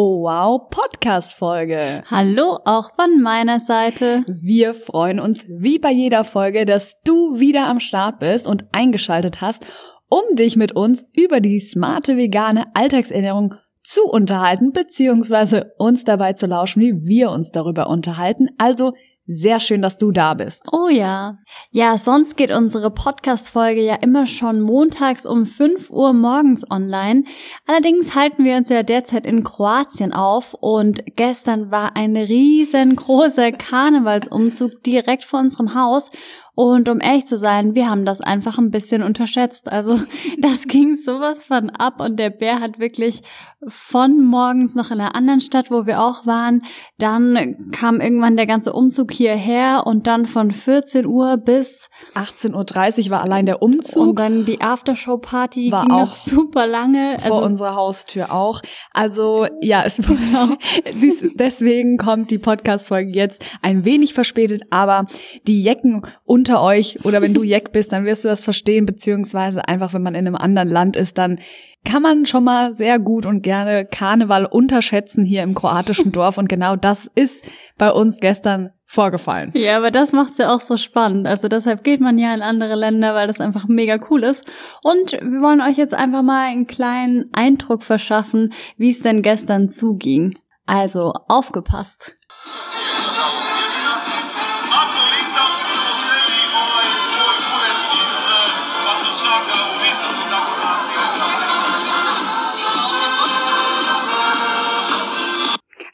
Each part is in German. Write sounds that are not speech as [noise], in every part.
Oh wow Podcast Folge. Hallo auch von meiner Seite. Wir freuen uns wie bei jeder Folge, dass du wieder am Start bist und eingeschaltet hast, um dich mit uns über die smarte vegane Alltagsernährung zu unterhalten, beziehungsweise uns dabei zu lauschen, wie wir uns darüber unterhalten. Also sehr schön, dass du da bist. Oh ja. Ja, sonst geht unsere Podcast-Folge ja immer schon montags um 5 Uhr morgens online. Allerdings halten wir uns ja derzeit in Kroatien auf und gestern war ein riesengroßer Karnevalsumzug direkt vor unserem Haus und um ehrlich zu sein, wir haben das einfach ein bisschen unterschätzt. Also [laughs] das ging sowas von ab und der Bär hat wirklich von morgens noch in einer anderen Stadt, wo wir auch waren, dann kam irgendwann der ganze Umzug hierher und dann von 14 Uhr bis 18.30 Uhr war allein der Umzug. Und dann die Aftershow-Party war auch super lange. Vor also, unserer Haustür auch. Also ja, es [laughs] genau. [laughs] deswegen kommt die Podcast-Folge jetzt ein wenig verspätet, aber die Jecken und unter euch oder wenn du Jack bist, dann wirst du das verstehen, beziehungsweise einfach, wenn man in einem anderen Land ist, dann kann man schon mal sehr gut und gerne Karneval unterschätzen hier im kroatischen [laughs] Dorf und genau das ist bei uns gestern vorgefallen. Ja, aber das macht's ja auch so spannend. Also deshalb geht man ja in andere Länder, weil das einfach mega cool ist. Und wir wollen euch jetzt einfach mal einen kleinen Eindruck verschaffen, wie es denn gestern zuging. Also aufgepasst.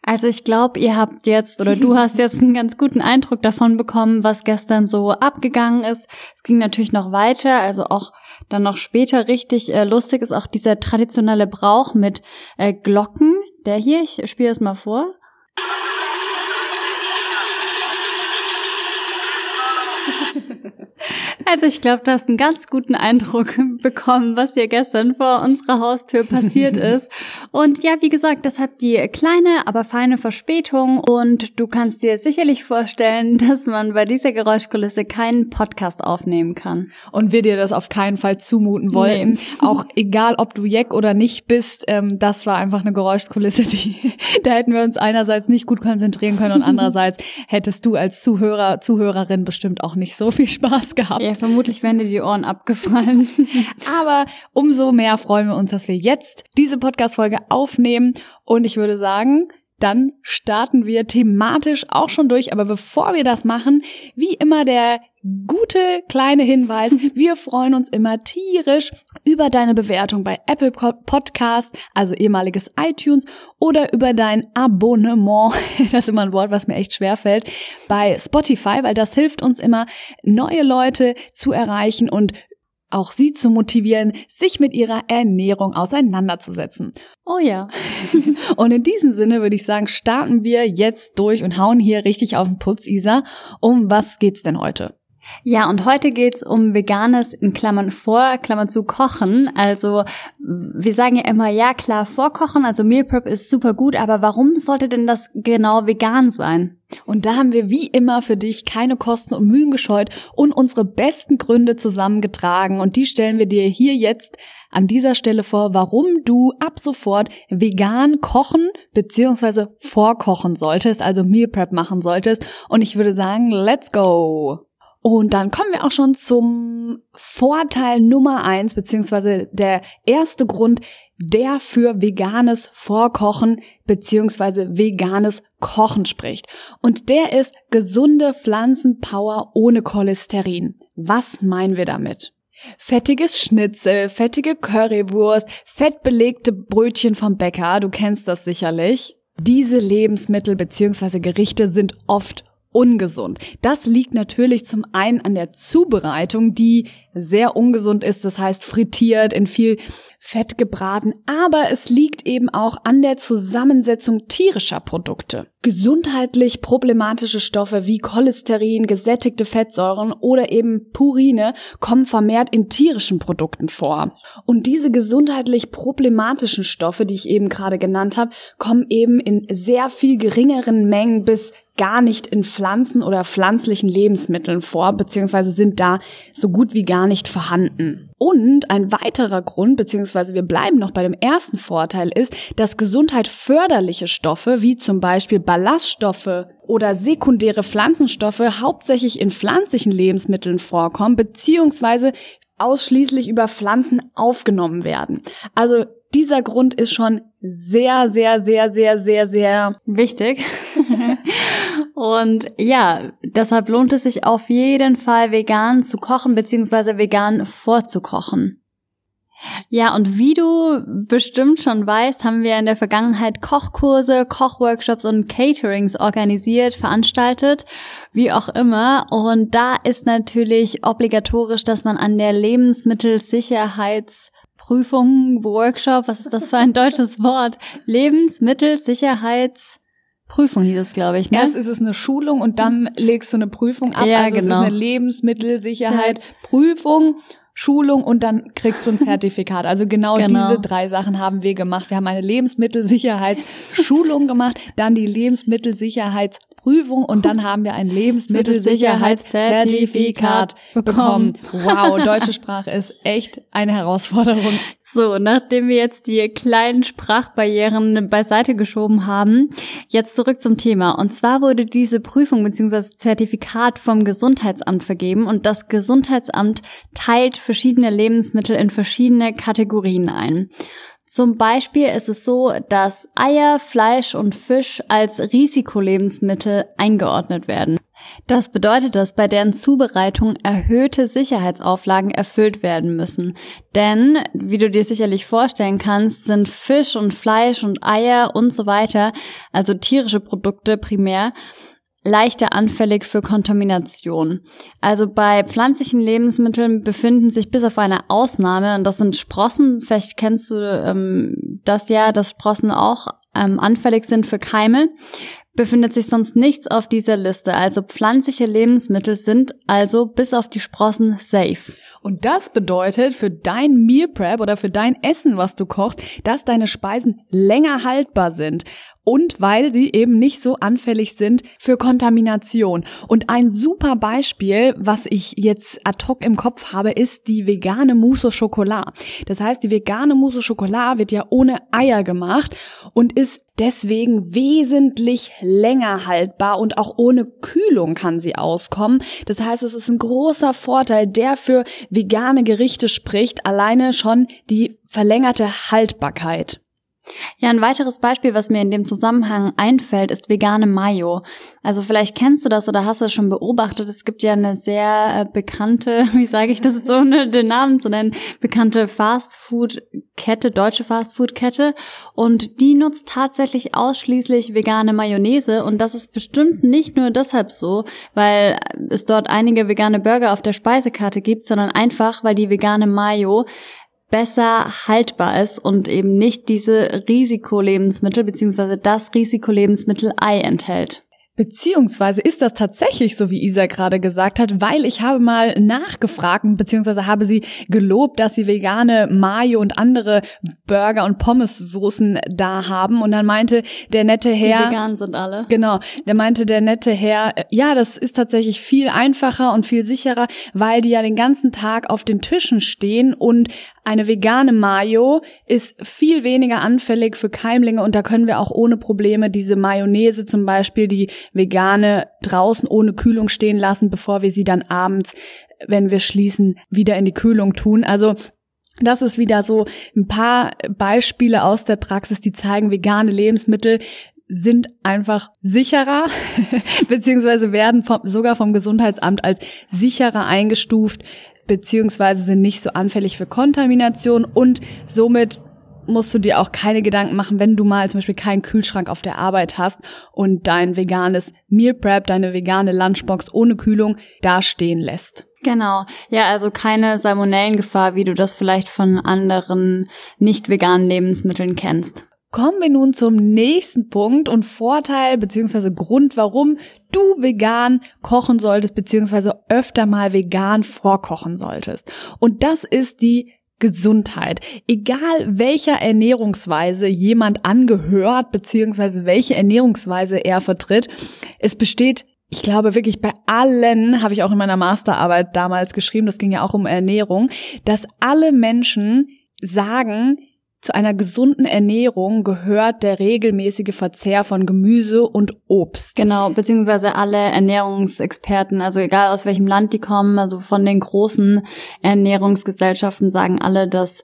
Also ich glaube, ihr habt jetzt oder du hast jetzt einen ganz guten Eindruck davon bekommen, was gestern so abgegangen ist. Es ging natürlich noch weiter, also auch dann noch später richtig äh, lustig ist auch dieser traditionelle Brauch mit äh, Glocken. Der hier, ich spiele es mal vor. [laughs] Also ich glaube, du hast einen ganz guten Eindruck [laughs] bekommen, was hier gestern vor unserer Haustür passiert [laughs] ist. Und ja, wie gesagt, deshalb die kleine, aber feine Verspätung. Und du kannst dir sicherlich vorstellen, [laughs] dass man bei dieser Geräuschkulisse keinen Podcast aufnehmen kann. Und wir dir das auf keinen Fall zumuten wollen. Nee. [laughs] Auch egal, ob du Jack oder nicht bist, ähm, das war einfach eine Geräuschkulisse, [laughs] die, da hätten wir uns einerseits nicht gut konzentrieren können und andererseits hättest du als Zuhörer, Zuhörerin bestimmt auch nicht so viel Spaß gehabt. Ja, vermutlich wären dir die Ohren abgefallen. Aber umso mehr freuen wir uns, dass wir jetzt diese Podcast-Folge aufnehmen. Und ich würde sagen, dann starten wir thematisch auch schon durch. Aber bevor wir das machen, wie immer der gute kleine Hinweis. [laughs] Wir freuen uns immer tierisch über deine Bewertung bei Apple Podcast, also ehemaliges iTunes, oder über dein Abonnement. [laughs] Das ist immer ein Wort, was mir echt schwer fällt, bei Spotify, weil das hilft uns immer, neue Leute zu erreichen und auch sie zu motivieren, sich mit ihrer Ernährung auseinanderzusetzen. Oh ja. [laughs] und in diesem Sinne würde ich sagen, starten wir jetzt durch und hauen hier richtig auf den Putz, Isa. Um was geht's denn heute? Ja, und heute geht's um veganes in Klammern vor, Klammern zu kochen. Also wir sagen ja immer, ja klar, vorkochen, also Meal Prep ist super gut, aber warum sollte denn das genau vegan sein? Und da haben wir wie immer für dich keine Kosten und Mühen gescheut und unsere besten Gründe zusammengetragen und die stellen wir dir hier jetzt an dieser Stelle vor, warum du ab sofort vegan kochen bzw. vorkochen solltest, also Meal Prep machen solltest. Und ich würde sagen, let's go! Und dann kommen wir auch schon zum Vorteil Nummer eins, beziehungsweise der erste Grund, der für veganes Vorkochen beziehungsweise veganes Kochen spricht. Und der ist gesunde Pflanzenpower ohne Cholesterin. Was meinen wir damit? Fettiges Schnitzel, fettige Currywurst, fettbelegte Brötchen vom Bäcker, du kennst das sicherlich. Diese Lebensmittel beziehungsweise Gerichte sind oft ungesund. Das liegt natürlich zum einen an der Zubereitung, die sehr ungesund ist, das heißt frittiert, in viel Fett gebraten, aber es liegt eben auch an der Zusammensetzung tierischer Produkte. Gesundheitlich problematische Stoffe wie Cholesterin, gesättigte Fettsäuren oder eben Purine kommen vermehrt in tierischen Produkten vor. Und diese gesundheitlich problematischen Stoffe, die ich eben gerade genannt habe, kommen eben in sehr viel geringeren Mengen bis gar nicht in Pflanzen oder pflanzlichen Lebensmitteln vor, beziehungsweise sind da so gut wie gar nicht vorhanden. Und ein weiterer Grund, beziehungsweise wir bleiben noch bei dem ersten Vorteil, ist, dass Gesundheit förderliche Stoffe, wie zum Beispiel Ballaststoffe oder sekundäre Pflanzenstoffe, hauptsächlich in pflanzlichen Lebensmitteln vorkommen, beziehungsweise ausschließlich über Pflanzen aufgenommen werden. Also dieser Grund ist schon sehr, sehr, sehr, sehr, sehr, sehr wichtig. [laughs] und ja, deshalb lohnt es sich auf jeden Fall vegan zu kochen beziehungsweise vegan vorzukochen. Ja, und wie du bestimmt schon weißt, haben wir in der Vergangenheit Kochkurse, Kochworkshops und Caterings organisiert, veranstaltet, wie auch immer. Und da ist natürlich obligatorisch, dass man an der Lebensmittelsicherheits Prüfung, Workshop, was ist das für ein deutsches Wort? Lebensmittelsicherheitsprüfung hieß es, glaube ich. Ne? Erst ist es eine Schulung und dann legst du eine Prüfung ab. Ja, also genau. es ist eine Lebensmittelsicherheitsprüfung. Schulung und dann kriegst du ein [laughs] Zertifikat. Also genau, Genau. diese drei Sachen haben wir gemacht. Wir haben eine Lebensmittelsicherheitsschulung [laughs] gemacht, dann die Lebensmittelsicherheitsprüfung und dann haben wir ein Lebensmittelsicherheitszertifikat bekommen. Wow, deutsche Sprache ist echt eine Herausforderung. [laughs] So, nachdem wir jetzt die kleinen Sprachbarrieren beiseite geschoben haben, jetzt zurück zum Thema. Und zwar wurde diese Prüfung bzw. Zertifikat vom Gesundheitsamt vergeben und das Gesundheitsamt teilt verschiedene Lebensmittel in verschiedene Kategorien ein. Zum Beispiel ist es so, dass Eier, Fleisch und Fisch als Risikolebensmittel eingeordnet werden. Das bedeutet, dass bei deren Zubereitung erhöhte Sicherheitsauflagen erfüllt werden müssen. Denn, wie du dir sicherlich vorstellen kannst, sind Fisch und Fleisch und Eier und so weiter, also tierische Produkte primär, leichter anfällig für Kontamination. Also bei pflanzlichen Lebensmitteln befinden sich bis auf eine Ausnahme, und das sind Sprossen, vielleicht kennst du ähm, das ja, dass Sprossen auch ähm, anfällig sind für Keime, befindet sich sonst nichts auf dieser Liste. Also pflanzliche Lebensmittel sind also bis auf die Sprossen safe. Und das bedeutet für dein Meal Prep oder für dein Essen, was du kochst, dass deine Speisen länger haltbar sind. Und weil sie eben nicht so anfällig sind für Kontamination. Und ein super Beispiel, was ich jetzt ad hoc im Kopf habe, ist die vegane Mousse au Chocolat. Das heißt, die vegane Mousse au Chocolat wird ja ohne Eier gemacht und ist deswegen wesentlich länger haltbar und auch ohne Kühlung kann sie auskommen. Das heißt, es ist ein großer Vorteil, der für vegane Gerichte spricht, alleine schon die verlängerte Haltbarkeit. Ja, ein weiteres Beispiel, was mir in dem Zusammenhang einfällt, ist vegane Mayo. Also vielleicht kennst du das oder hast du es schon beobachtet. Es gibt ja eine sehr äh, bekannte, [laughs] wie sage ich das jetzt ohne den Namen zu nennen, bekannte Fastfood-Kette, deutsche Fastfood-Kette. Und die nutzt tatsächlich ausschließlich vegane Mayonnaise. Und das ist bestimmt nicht nur deshalb so, weil es dort einige vegane Burger auf der Speisekarte gibt, sondern einfach, weil die vegane Mayo besser haltbar ist und eben nicht diese Risikolebensmittel beziehungsweise das Risikolebensmittel Ei enthält. Beziehungsweise ist das tatsächlich so, wie Isa gerade gesagt hat, weil ich habe mal nachgefragt, beziehungsweise habe sie gelobt, dass sie vegane Mayo und andere Burger und Pommessoßen da haben. Und dann meinte der nette Herr. Die vegan sind alle. Genau, der meinte der nette Herr, ja, das ist tatsächlich viel einfacher und viel sicherer, weil die ja den ganzen Tag auf den Tischen stehen und eine vegane Mayo ist viel weniger anfällig für Keimlinge und da können wir auch ohne Probleme diese Mayonnaise zum Beispiel, die vegane, draußen ohne Kühlung stehen lassen, bevor wir sie dann abends, wenn wir schließen, wieder in die Kühlung tun. Also das ist wieder so ein paar Beispiele aus der Praxis, die zeigen, vegane Lebensmittel sind einfach sicherer, [laughs] beziehungsweise werden vom, sogar vom Gesundheitsamt als sicherer eingestuft, beziehungsweise sind nicht so anfällig für Kontamination und somit musst du dir auch keine Gedanken machen, wenn du mal zum Beispiel keinen Kühlschrank auf der Arbeit hast und dein veganes Meal Prep, deine vegane Lunchbox ohne Kühlung da stehen lässt. Genau. Ja, also keine Salmonellengefahr, wie du das vielleicht von anderen nicht veganen Lebensmitteln kennst. Kommen wir nun zum nächsten Punkt und Vorteil beziehungsweise Grund, warum du vegan kochen solltest beziehungsweise öfter mal vegan vorkochen solltest. Und das ist die Gesundheit. Egal welcher Ernährungsweise jemand angehört beziehungsweise welche Ernährungsweise er vertritt, es besteht ich glaube wirklich bei allen, habe ich auch in meiner Masterarbeit damals geschrieben, das ging ja auch um Ernährung, dass alle Menschen sagen, zu einer gesunden Ernährung gehört der regelmäßige Verzehr von Gemüse und Obst. Genau, beziehungsweise alle Ernährungsexperten, also egal aus welchem Land die kommen, also von den großen Ernährungsgesellschaften sagen alle, dass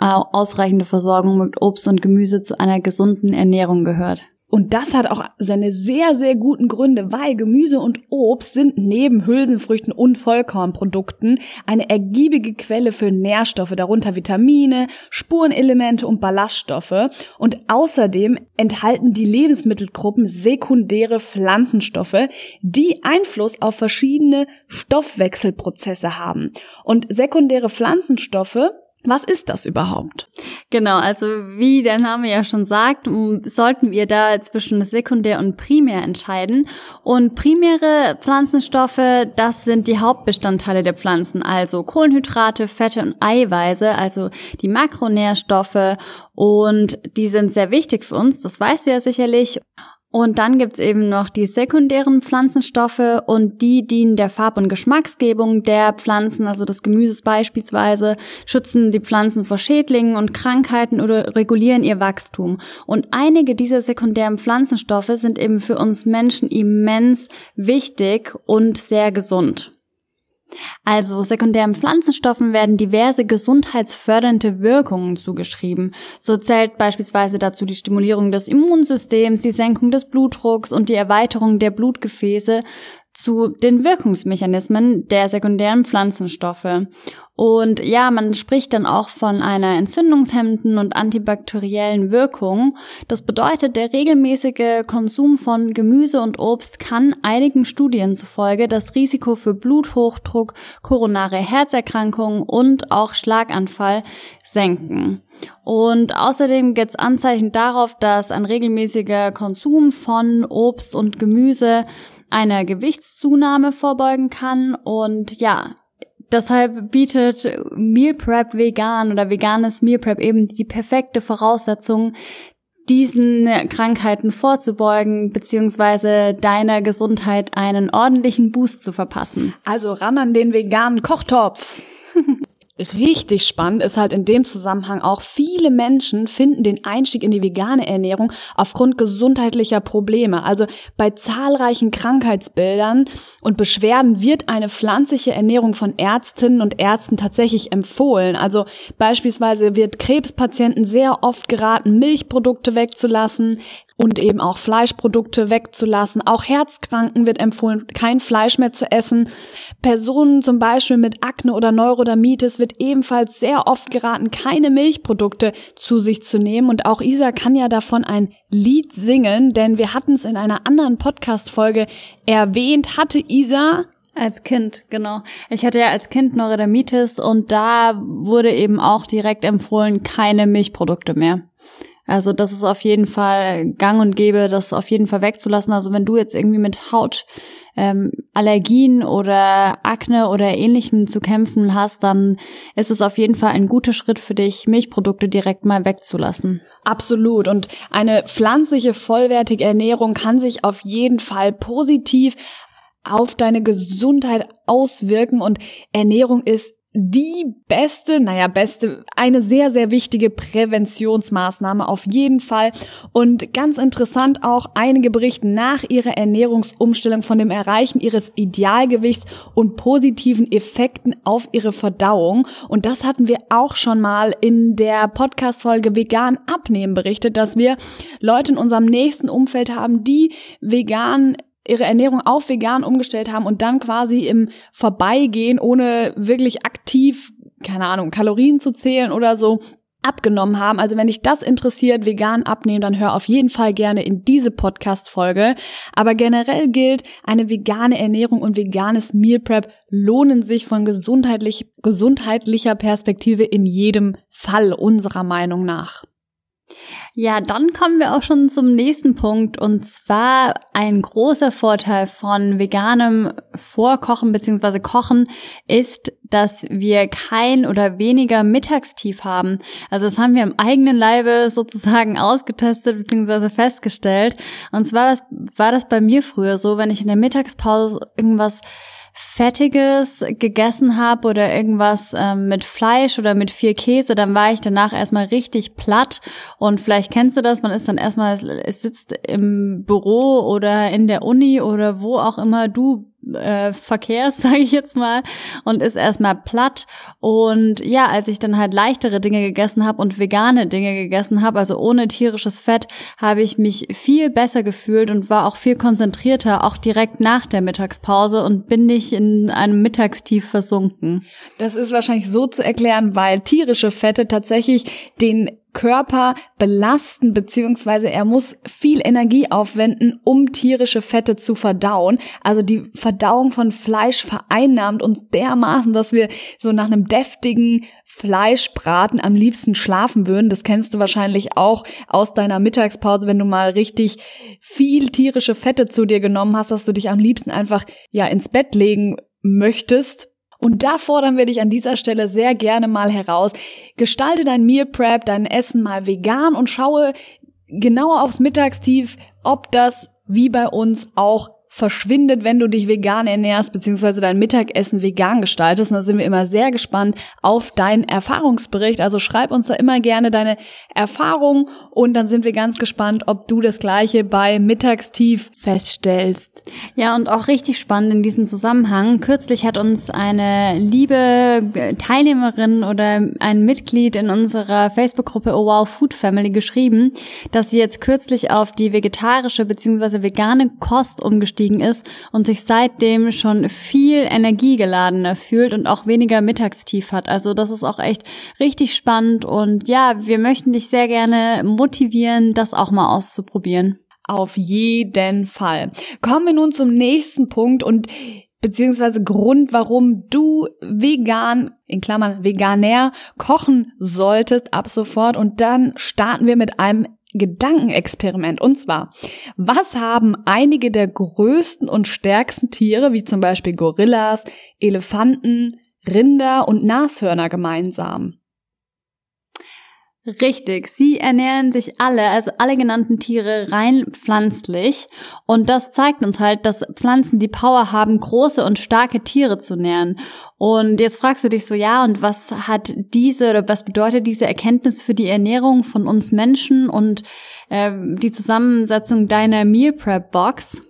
äh, ausreichende Versorgung mit Obst und Gemüse zu einer gesunden Ernährung gehört. Und das hat auch seine sehr, sehr guten Gründe, weil Gemüse und Obst sind neben Hülsenfrüchten und Vollkornprodukten eine ergiebige Quelle für Nährstoffe, darunter Vitamine, Spurenelemente und Ballaststoffe. Und außerdem enthalten die Lebensmittelgruppen sekundäre Pflanzenstoffe, die Einfluss auf verschiedene Stoffwechselprozesse haben. Und sekundäre Pflanzenstoffe was ist das überhaupt? Genau, also wie der Name ja schon sagt, sollten wir da zwischen Sekundär und Primär entscheiden. Und primäre Pflanzenstoffe, das sind die Hauptbestandteile der Pflanzen, also Kohlenhydrate, Fette und Eiweiße, also die Makronährstoffe. Und die sind sehr wichtig für uns, das weißt du ja sicherlich. Und dann gibt's eben noch die sekundären Pflanzenstoffe und die dienen der Farb- und Geschmacksgebung der Pflanzen, also des Gemüses beispielsweise, schützen die Pflanzen vor Schädlingen und Krankheiten oder regulieren ihr Wachstum. Und einige dieser sekundären Pflanzenstoffe sind eben für uns Menschen immens wichtig und sehr gesund. Also sekundären Pflanzenstoffen werden diverse gesundheitsfördernde Wirkungen zugeschrieben. So zählt beispielsweise dazu die Stimulierung des Immunsystems, die Senkung des Blutdrucks und die Erweiterung der Blutgefäße zu den Wirkungsmechanismen der sekundären Pflanzenstoffe. Und ja, man spricht dann auch von einer entzündungshemmenden und antibakteriellen Wirkung. Das bedeutet, der regelmäßige Konsum von Gemüse und Obst kann einigen Studien zufolge das Risiko für Bluthochdruck, koronare Herzerkrankungen und auch Schlaganfall senken. Und außerdem gibt es Anzeichen darauf, dass ein regelmäßiger Konsum von Obst und Gemüse einer Gewichtszunahme vorbeugen kann und ja, deshalb bietet Meal Prep vegan oder veganes Meal Prep eben die perfekte Voraussetzung, diesen Krankheiten vorzubeugen, beziehungsweise deiner Gesundheit einen ordentlichen Boost zu verpassen. Also ran an den veganen Kochtopf. [laughs] Richtig spannend ist halt in dem Zusammenhang auch, viele Menschen finden den Einstieg in die vegane Ernährung aufgrund gesundheitlicher Probleme. Also bei zahlreichen Krankheitsbildern und Beschwerden wird eine pflanzliche Ernährung von Ärztinnen und Ärzten tatsächlich empfohlen. Also beispielsweise wird Krebspatienten sehr oft geraten, Milchprodukte wegzulassen, und eben auch Fleischprodukte wegzulassen. Auch Herzkranken wird empfohlen, kein Fleisch mehr zu essen. Personen zum Beispiel mit Akne oder Neurodermitis wird ebenfalls sehr oft geraten, keine Milchprodukte zu sich zu nehmen. Und auch Isa kann ja davon ein Lied singen, denn wir hatten es in einer anderen Podcast-Folge erwähnt, hatte Isa als Kind, genau. Ich hatte ja als Kind Neurodermitis und da wurde eben auch direkt empfohlen, keine Milchprodukte mehr. Also das ist auf jeden Fall gang und gäbe, das auf jeden Fall wegzulassen. Also wenn du jetzt irgendwie mit Haut ähm, Allergien oder Akne oder ähnlichem zu kämpfen hast, dann ist es auf jeden Fall ein guter Schritt für dich, Milchprodukte direkt mal wegzulassen. Absolut. Und eine pflanzliche, vollwertige Ernährung kann sich auf jeden Fall positiv auf deine Gesundheit auswirken und Ernährung ist die beste, naja, beste, eine sehr, sehr wichtige Präventionsmaßnahme auf jeden Fall. Und ganz interessant auch, einige berichten nach ihrer Ernährungsumstellung von dem Erreichen ihres Idealgewichts und positiven Effekten auf ihre Verdauung. Und das hatten wir auch schon mal in der Podcast-Folge Vegan abnehmen berichtet, dass wir Leute in unserem nächsten Umfeld haben, die vegan ihre Ernährung auf vegan umgestellt haben und dann quasi im Vorbeigehen, ohne wirklich aktiv, keine Ahnung, Kalorien zu zählen oder so, abgenommen haben. Also wenn dich das interessiert, vegan abnehmen, dann hör auf jeden Fall gerne in diese Podcast-Folge. Aber generell gilt, eine vegane Ernährung und veganes Meal Prep lohnen sich von gesundheitlich, gesundheitlicher Perspektive in jedem Fall unserer Meinung nach. Ja, dann kommen wir auch schon zum nächsten Punkt und zwar ein großer Vorteil von veganem Vorkochen bzw. Kochen ist, dass wir kein oder weniger Mittagstief haben. Also das haben wir im eigenen Leibe sozusagen ausgetestet bzw. festgestellt. Und zwar war das bei mir früher so, wenn ich in der Mittagspause irgendwas Fettiges gegessen habe oder irgendwas ähm, mit Fleisch oder mit viel Käse, dann war ich danach erstmal richtig platt. Und vielleicht kennst du das, man ist dann erstmal, es sitzt im Büro oder in der Uni oder wo auch immer du äh, Verkehrs, [laughs] sage ich jetzt mal, und ist erstmal platt. Und ja, als ich dann halt leichtere Dinge gegessen habe und vegane Dinge gegessen habe, also ohne tierisches Fett, habe ich mich viel besser gefühlt und war auch viel konzentrierter, auch direkt nach der Mittagspause und bin nicht in einem Mittagstief versunken. Das ist wahrscheinlich so zu erklären, weil tierische Fette tatsächlich den Körper belasten, beziehungsweise er muss viel Energie aufwenden, um tierische Fette zu verdauen. Also die Verdauung von Fleisch vereinnahmt uns dermaßen, dass wir so nach einem deftigen Fleischbraten am liebsten schlafen würden. Das kennst du wahrscheinlich auch aus deiner Mittagspause, wenn du mal richtig viel tierische Fette zu dir genommen hast, dass du dich am liebsten einfach ja ins Bett legen möchtest und da fordern wir dich an dieser Stelle sehr gerne mal heraus. Gestalte dein Meal Prep, dein Essen mal vegan und schaue genauer aufs Mittagstief, ob das wie bei uns auch verschwindet, wenn du dich vegan ernährst, beziehungsweise dein Mittagessen vegan gestaltest. Und da sind wir immer sehr gespannt auf deinen Erfahrungsbericht. Also schreib uns da immer gerne deine Erfahrungen und dann sind wir ganz gespannt, ob du das Gleiche bei Mittagstief feststellst. Ja, und auch richtig spannend in diesem Zusammenhang. Kürzlich hat uns eine liebe Teilnehmerin oder ein Mitglied in unserer Facebook-Gruppe Oh Wow Food Family geschrieben, dass sie jetzt kürzlich auf die vegetarische beziehungsweise vegane Kost umgestiegen ist und sich seitdem schon viel energiegeladener fühlt und auch weniger Mittagstief hat. Also das ist auch echt richtig spannend und ja, wir möchten dich sehr gerne das auch mal auszuprobieren. Auf jeden Fall. Kommen wir nun zum nächsten Punkt und beziehungsweise Grund, warum du vegan, in Klammern veganär, kochen solltest ab sofort. Und dann starten wir mit einem Gedankenexperiment. Und zwar, was haben einige der größten und stärksten Tiere, wie zum Beispiel Gorillas, Elefanten, Rinder und Nashörner gemeinsam? Richtig, sie ernähren sich alle, also alle genannten Tiere, rein pflanzlich. Und das zeigt uns halt, dass Pflanzen die Power haben, große und starke Tiere zu nähren. Und jetzt fragst du dich so, ja, und was hat diese oder was bedeutet diese Erkenntnis für die Ernährung von uns Menschen und äh, die Zusammensetzung deiner Meal Prep Box?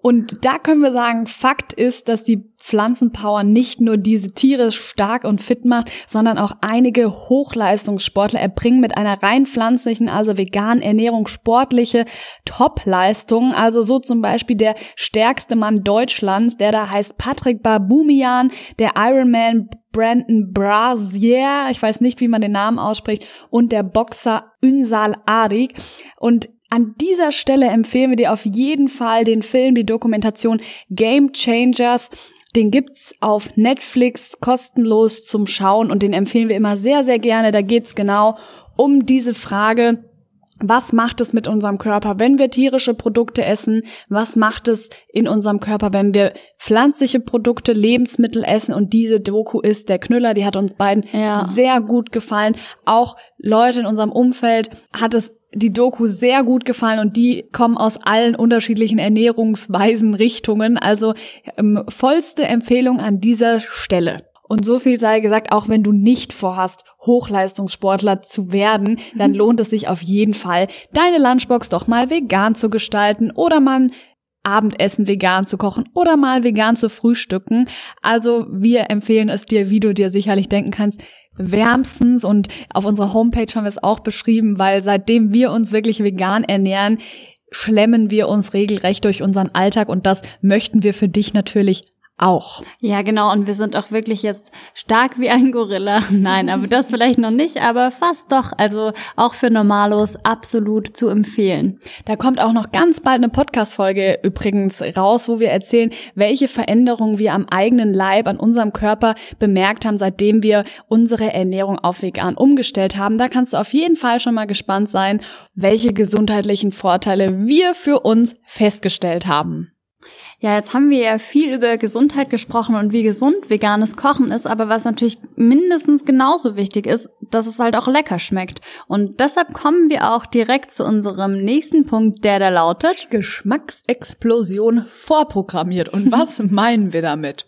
Und da können wir sagen, Fakt ist, dass die Pflanzenpower nicht nur diese Tiere stark und fit macht, sondern auch einige Hochleistungssportler erbringen mit einer rein pflanzlichen, also veganen Ernährung sportliche Topleistungen. Also so zum Beispiel der stärkste Mann Deutschlands, der da heißt Patrick Babumian, der Ironman Brandon Brazier, ich weiß nicht, wie man den Namen ausspricht, und der Boxer Ünsal Arik. Und an dieser Stelle empfehlen wir dir auf jeden Fall den Film, die Dokumentation Game Changers. Den gibt's auf Netflix kostenlos zum Schauen und den empfehlen wir immer sehr, sehr gerne. Da geht's genau um diese Frage, was macht es mit unserem Körper, wenn wir tierische Produkte essen? Was macht es in unserem Körper, wenn wir pflanzliche Produkte, Lebensmittel essen? Und diese Doku ist der Knüller, die hat uns beiden ja. sehr gut gefallen. Auch Leute in unserem Umfeld hat es die Doku sehr gut gefallen und die kommen aus allen unterschiedlichen Ernährungsweisen, Richtungen. Also ähm, vollste Empfehlung an dieser Stelle. Und so viel sei gesagt, auch wenn du nicht vorhast, Hochleistungssportler zu werden, dann [laughs] lohnt es sich auf jeden Fall, deine Lunchbox doch mal vegan zu gestalten oder mal Abendessen vegan zu kochen oder mal vegan zu frühstücken. Also wir empfehlen es dir, wie du dir sicherlich denken kannst, wärmstens und auf unserer Homepage haben wir es auch beschrieben, weil seitdem wir uns wirklich vegan ernähren, schlemmen wir uns regelrecht durch unseren Alltag und das möchten wir für dich natürlich auch. Ja, genau. Und wir sind auch wirklich jetzt stark wie ein Gorilla. [laughs] Nein, aber das vielleicht noch nicht, aber fast doch. Also auch für Normalos absolut zu empfehlen. Da kommt auch noch ganz bald eine Podcast-Folge übrigens raus, wo wir erzählen, welche Veränderungen wir am eigenen Leib, an unserem Körper bemerkt haben, seitdem wir unsere Ernährung auf vegan umgestellt haben. Da kannst du auf jeden Fall schon mal gespannt sein, welche gesundheitlichen Vorteile wir für uns festgestellt haben. Ja, jetzt haben wir ja viel über Gesundheit gesprochen und wie gesund veganes Kochen ist, aber was natürlich mindestens genauso wichtig ist, dass es halt auch lecker schmeckt. Und deshalb kommen wir auch direkt zu unserem nächsten Punkt, der da lautet Geschmacksexplosion vorprogrammiert. Und was [laughs] meinen wir damit?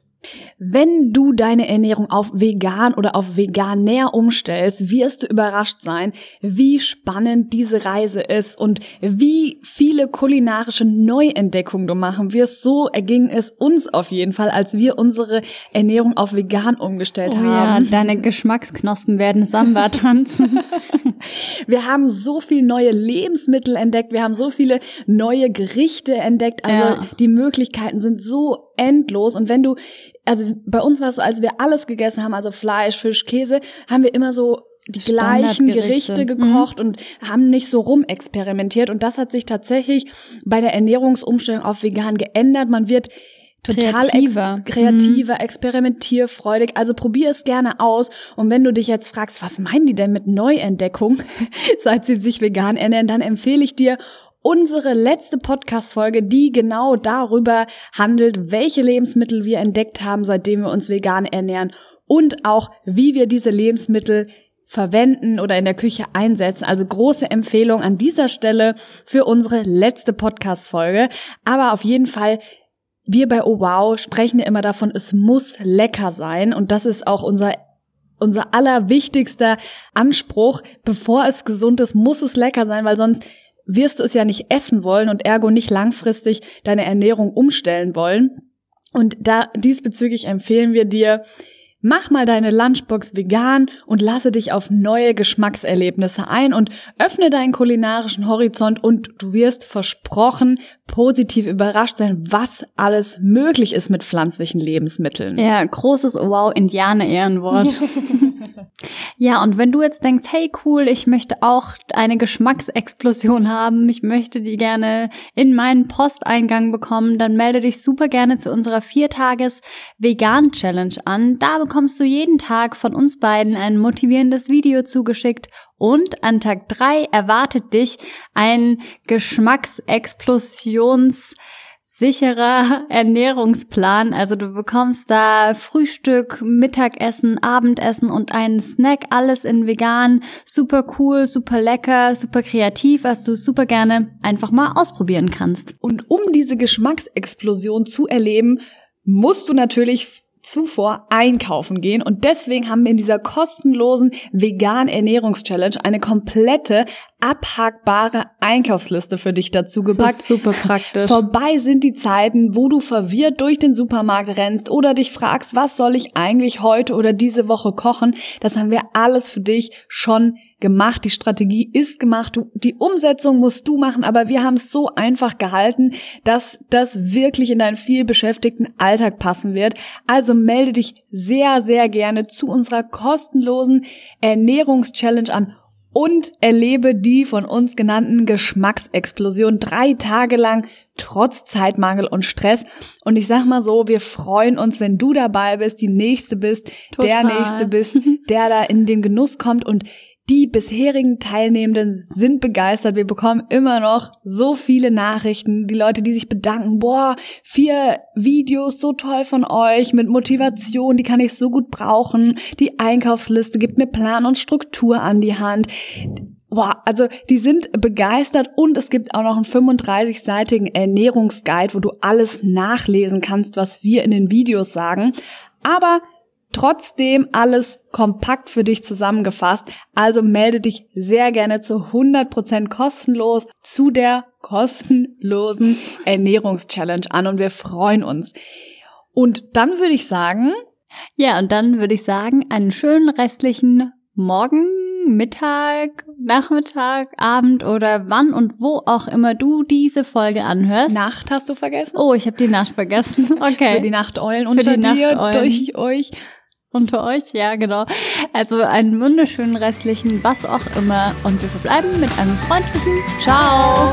Wenn du deine Ernährung auf vegan oder auf veganär umstellst, wirst du überrascht sein, wie spannend diese Reise ist und wie viele kulinarische Neuentdeckungen du machen wirst. So erging es uns auf jeden Fall, als wir unsere Ernährung auf vegan umgestellt oh haben. Ja, [laughs] deine Geschmacksknospen werden Samba tanzen. [laughs] wir haben so viele neue Lebensmittel entdeckt, wir haben so viele neue Gerichte entdeckt. Also ja. die Möglichkeiten sind so endlos. Und wenn du, also bei uns war es so, als wir alles gegessen haben, also Fleisch, Fisch, Käse, haben wir immer so die gleichen Gerichte gekocht mhm. und haben nicht so rumexperimentiert. Und das hat sich tatsächlich bei der Ernährungsumstellung auf vegan geändert. Man wird total kreativer, ex kreativer mhm. experimentierfreudig. Also probier es gerne aus. Und wenn du dich jetzt fragst, was meinen die denn mit Neuentdeckung, [laughs] seit sie sich vegan ernähren, dann empfehle ich dir unsere letzte Podcast-Folge, die genau darüber handelt, welche Lebensmittel wir entdeckt haben, seitdem wir uns vegan ernähren und auch, wie wir diese Lebensmittel verwenden oder in der Küche einsetzen. Also große Empfehlung an dieser Stelle für unsere letzte Podcast-Folge. Aber auf jeden Fall wir bei Oh Wow sprechen ja immer davon, es muss lecker sein. Und das ist auch unser unser allerwichtigster Anspruch. Bevor es gesund ist, muss es lecker sein, weil sonst wirst du es ja nicht essen wollen und ergo nicht langfristig deine Ernährung umstellen wollen. Und da diesbezüglich empfehlen wir dir, Mach mal deine Lunchbox vegan und lasse dich auf neue Geschmackserlebnisse ein und öffne deinen kulinarischen Horizont und du wirst versprochen positiv überrascht sein, was alles möglich ist mit pflanzlichen Lebensmitteln. Ja, großes Wow, Indianer-Ehrenwort. [laughs] ja, und wenn du jetzt denkst, hey cool, ich möchte auch eine Geschmacksexplosion haben, ich möchte die gerne in meinen Posteingang bekommen, dann melde dich super gerne zu unserer Viertages Vegan Challenge an. Da bekommst du jeden Tag von uns beiden ein motivierendes Video zugeschickt und an Tag drei erwartet dich ein Geschmacksexplosions sicherer [laughs] Ernährungsplan. Also du bekommst da Frühstück, Mittagessen, Abendessen und einen Snack, alles in vegan. Super cool, super lecker, super kreativ, was du super gerne einfach mal ausprobieren kannst. Und um diese Geschmacksexplosion zu erleben, musst du natürlich zuvor einkaufen gehen. Und deswegen haben wir in dieser kostenlosen vegan Ernährungschallenge eine komplette abhackbare Einkaufsliste für dich dazu gepackt. super praktisch. Vorbei sind die Zeiten, wo du verwirrt durch den Supermarkt rennst oder dich fragst, was soll ich eigentlich heute oder diese Woche kochen? Das haben wir alles für dich schon gemacht, die Strategie ist gemacht, du, die Umsetzung musst du machen, aber wir haben es so einfach gehalten, dass das wirklich in deinen viel beschäftigten Alltag passen wird. Also melde dich sehr, sehr gerne zu unserer kostenlosen Ernährungschallenge an und erlebe die von uns genannten Geschmacksexplosionen drei Tage lang trotz Zeitmangel und Stress. Und ich sag mal so, wir freuen uns, wenn du dabei bist, die nächste bist, Total. der nächste bist, der da in den Genuss kommt und die bisherigen Teilnehmenden sind begeistert. Wir bekommen immer noch so viele Nachrichten. Die Leute, die sich bedanken, boah, vier Videos, so toll von euch, mit Motivation, die kann ich so gut brauchen. Die Einkaufsliste gibt mir Plan und Struktur an die Hand. Boah, also die sind begeistert und es gibt auch noch einen 35-seitigen Ernährungsguide, wo du alles nachlesen kannst, was wir in den Videos sagen. Aber Trotzdem alles kompakt für dich zusammengefasst. Also melde dich sehr gerne zu 100% kostenlos zu der kostenlosen [laughs] Ernährungschallenge an und wir freuen uns. Und dann würde ich sagen, ja, und dann würde ich sagen, einen schönen restlichen Morgen, Mittag, Nachmittag, Abend oder wann und wo auch immer du diese Folge anhörst. Nacht hast du vergessen? Oh, ich habe die Nacht vergessen. [laughs] Okay. Für die Nachteulen Für unter die dir, Nachteulen. durch euch. Unter euch, ja, genau. Also einen wunderschönen restlichen, was auch immer. Und wir verbleiben mit einem freundlichen Ciao.